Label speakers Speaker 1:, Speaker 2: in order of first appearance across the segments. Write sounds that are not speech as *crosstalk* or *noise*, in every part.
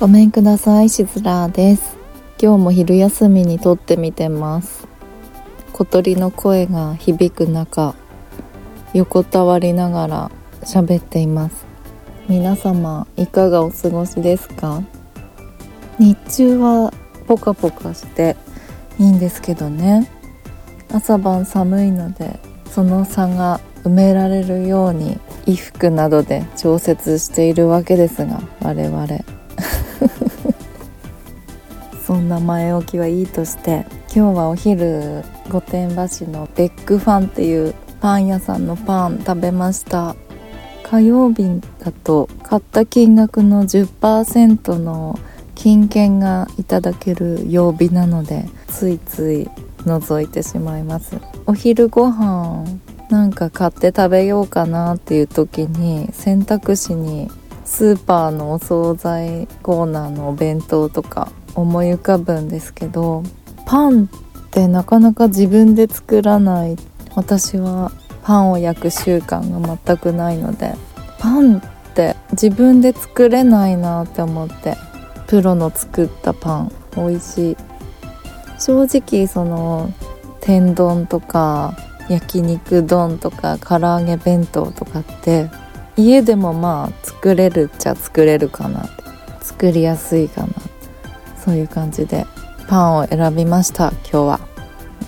Speaker 1: ごめんくださいしずらです。今日も昼休みに撮ってみてます。小鳥の声が響く中横たわりながら喋っています。皆様いかがお過ごしですか？日中はポカポカしていいんですけどね。朝晩寒いのでその差が埋められるように衣服などで調節しているわけですが我々。そんな前置きはいいとして今日はお昼御殿場市のベックファンっていうパン屋さんのパン食べました。火曜日だと買った金額の10%の金券がいただける曜日なのでついつい覗いてしまいます。お昼ご飯なんか買って食べようかなっていう時に選択肢にスーパーのお惣菜コーナーのお弁当とか思い浮かぶんですけどパンってなかなか自分で作らない私はパンを焼く習慣が全くないのでパンって自分で作れないなって思ってプロの作ったパン美味しい。正直その天丼とか焼肉丼とか唐揚げ弁当とかって家でもまあ作れるっちゃ作れるかな作りやすいかな。そういう感じでパンを選びました。今日は。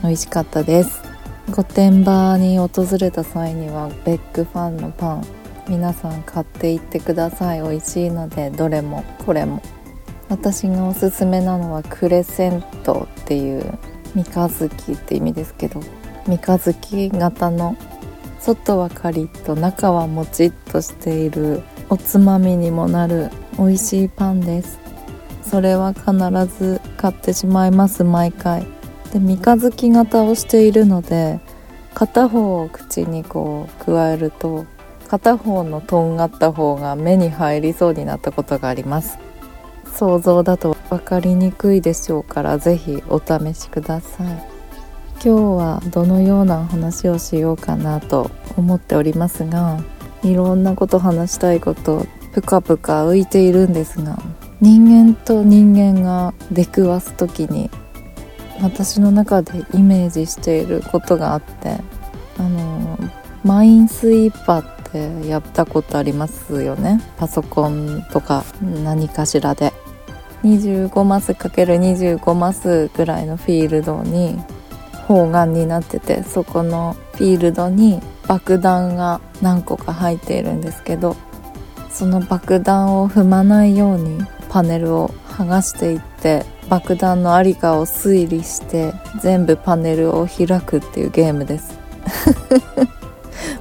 Speaker 1: 美味しかったです。御殿場に訪れた際にはベックファンのパン皆さん買っていってください。美味しいのでどれもこれも。私がおすすめなのはクレセントっていう三日月って意味ですけど三日月型の外はカリッと中はもちっとしているおつまみにもなる美味しいパンです。それは必ず買ってしまいます毎回。で三日月型をしているので片方を口にこう加えると片方のとんがった方が目に入りそうになったことがあります。想像だと分かりにくいでしょうから是非お試しください。今日はどのような話をしようかなと思っておりますがいろんなこと話したいことぷかぷか浮いているんですが人間と人間が出くわす時に私の中でイメージしていることがあってあのマインスイーパーってやったことありますよね。パソコンとか何かしらで。25マス ×25 マスぐらいのフィールドに方眼になっててそこのフィールドに爆弾が何個か入っているんですけどその爆弾を踏まないようにパネルを剥がしていって爆弾のありかを推理して全部パネルを開くっていうゲームです。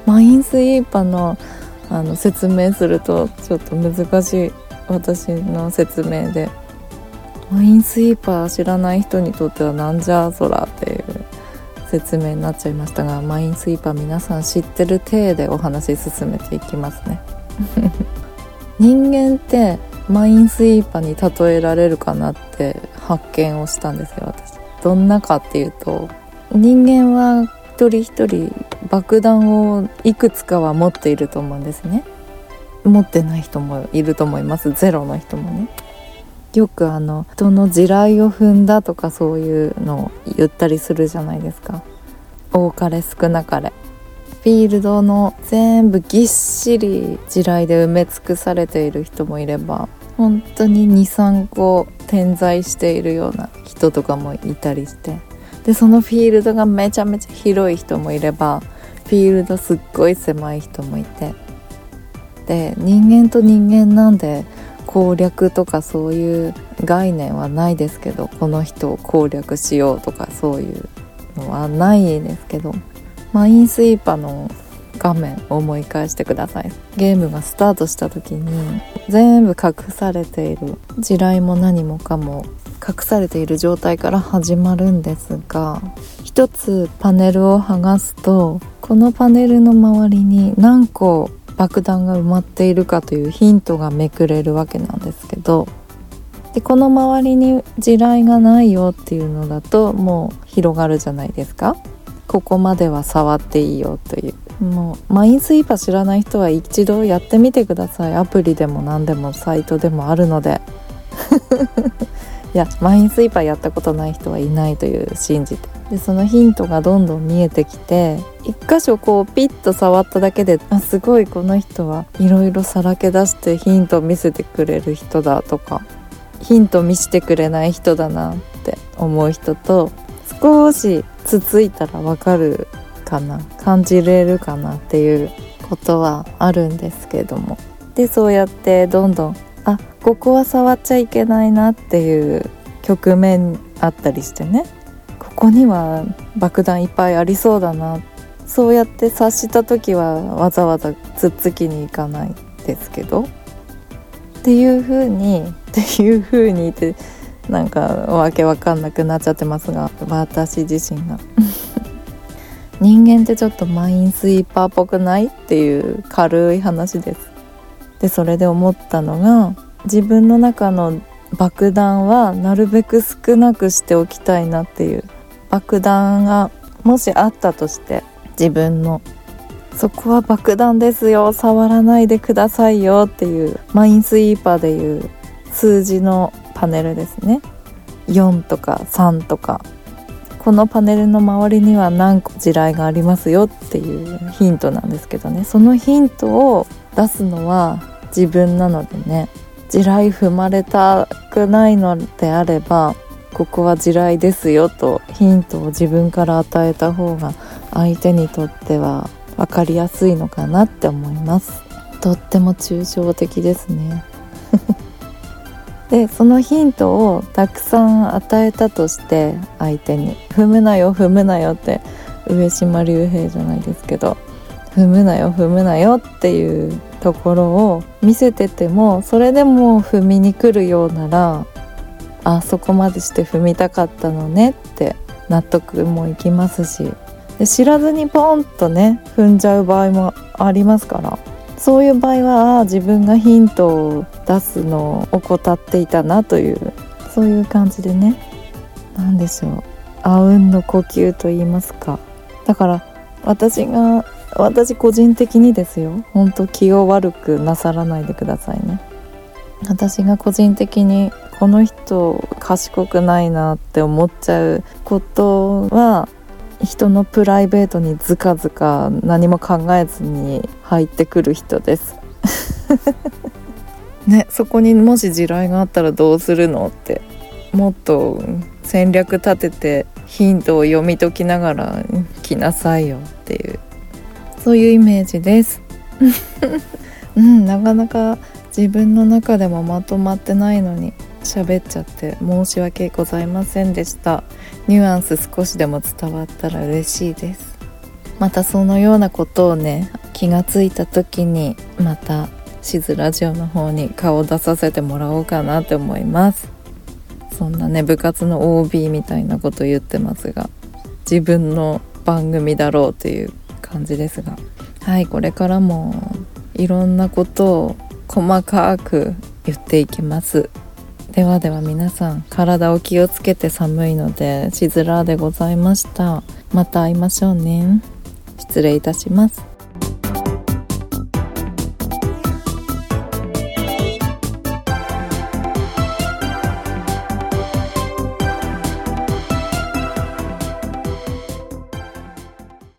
Speaker 1: マインスイーパーのあの説明するとちょっと難しい私の説明で。マインスイーパー知らない人にとってはなんじゃそらっていう説明になっちゃいましたがマインスイーパー皆さん知ってる体でお話し進めていきますね。*laughs* 人間ってマインスイーパーに例えられるかなって発見をしたんですよ私。どんなかっていうと人間は一人一人爆弾をいくつかは持っていると思うんですね。持ってない人もいると思います。ゼロの人もね。よくあの人の地雷を踏んだとかそういうのを言ったりするじゃないですか。多かれ少なかれ。フィールドの全部ぎっしり地雷で埋め尽くされている人もいれば本当に23個点在しているような人とかもいたりして。でそのフィールドがめちゃめちゃ広い人もいればフィールドすっごい狭い人もいて。で人間と人間なんで攻略とかそういう概念はないですけどこの人を攻略しようとかそういうのはないですけど。マインスイーパーの画面を思い返してください。ゲームがスタートした時に全部隠されている地雷も何もかも隠されている状態から始まるんですが一つパネルを剥がすとこのパネルの周りに何個爆弾が埋まっているかというヒントがめくれるわけなんですけどでこの周りに地雷がないよっていうのだともう広がるじゃないですか。ここまでは触っていいよという。もうマインスイーパー知らない人は一度やってみてください。アプリでも何でもサイトでもあるので。*laughs* いやマインスイーパーやったことない人はいないという信じて。でそのヒントがどんどん見えてきて一箇所こうピッと触っただけであすごいこの人はいろいろさらけ出してヒント見せてくれる人だとかヒント見せてくれない人だなって思う人と少しつついたらわかるかな。感じれるかなっていうことはあるんですけども。でそうやってどんどんあここは触っちゃいけないなっていう局面あったりしてね。ここには爆弾いっぱいありそうだな。そうやって察した時はわざわざつっつきに行かないですけど。っていう風に *laughs* っていう風にってなんかわけわかんなくなっちゃってますが私自身が。人間ってちょっとマインスイーパーっぽくないっていう軽い話です。でそれで思ったのが自分の中の爆弾はなるべく少なくしておきたいなっていう。爆弾がもしあったとして自分のそこは爆弾ですよ触らないでくださいよっていうマインスイーパーでいう数字のパネルですね。4とか3とか。このパネルの周りには何個地雷がありますよっていうヒントなんですけどね。そのヒントを出すのは自分なのでね。地雷踏まれたくないのであればここは地雷ですよとヒントを自分から与えた方が相手にとっては分かりやすいのかなって思います。とっても抽象的ですね。でそのヒントをたくさん与えたとして相手に「踏むなよ踏むなよ」って上島竜兵じゃないですけど「踏むなよ踏むなよ」っていうところを見せててもそれでも踏みに来るようならあそこまでして踏みたかったのねって納得もいきますしで知らずにポンとね踏んじゃう場合もありますから。そういう場合は自分がヒントを出すのを怠っていたなというそういう感じでね。何でしょう。あうんの呼吸と言いますか。だから私が私個人的にですよ。本当気を悪くなさらないでくださいね。私が個人的にこの人賢くないなって思っちゃうことは人のプライベートにずかずか何も考えずに入ってくる人です。*laughs* ねそこにもし地雷があったらどうするのってもっと戦略立ててヒントを読み解きながら来なさいよっていう。そういうイメージです。*laughs* うんなかなか自分の中でもまとまってないのに。喋っちゃって申し訳ございませんでした。ニュアンス少しでも伝わったら嬉しいです。またそのようなことをね気がついた時にまたしずラジオの方に顔を出させてもらおうかなって思います。そんなね部活の OB みたいなこと言ってますが自分の番組だろうという感じですが。はいこれからもいろんなことを細かく言っていきます。ではでは皆さん体を気をつけて寒いのでしずらでございました。また会いましょうね。失礼いたします。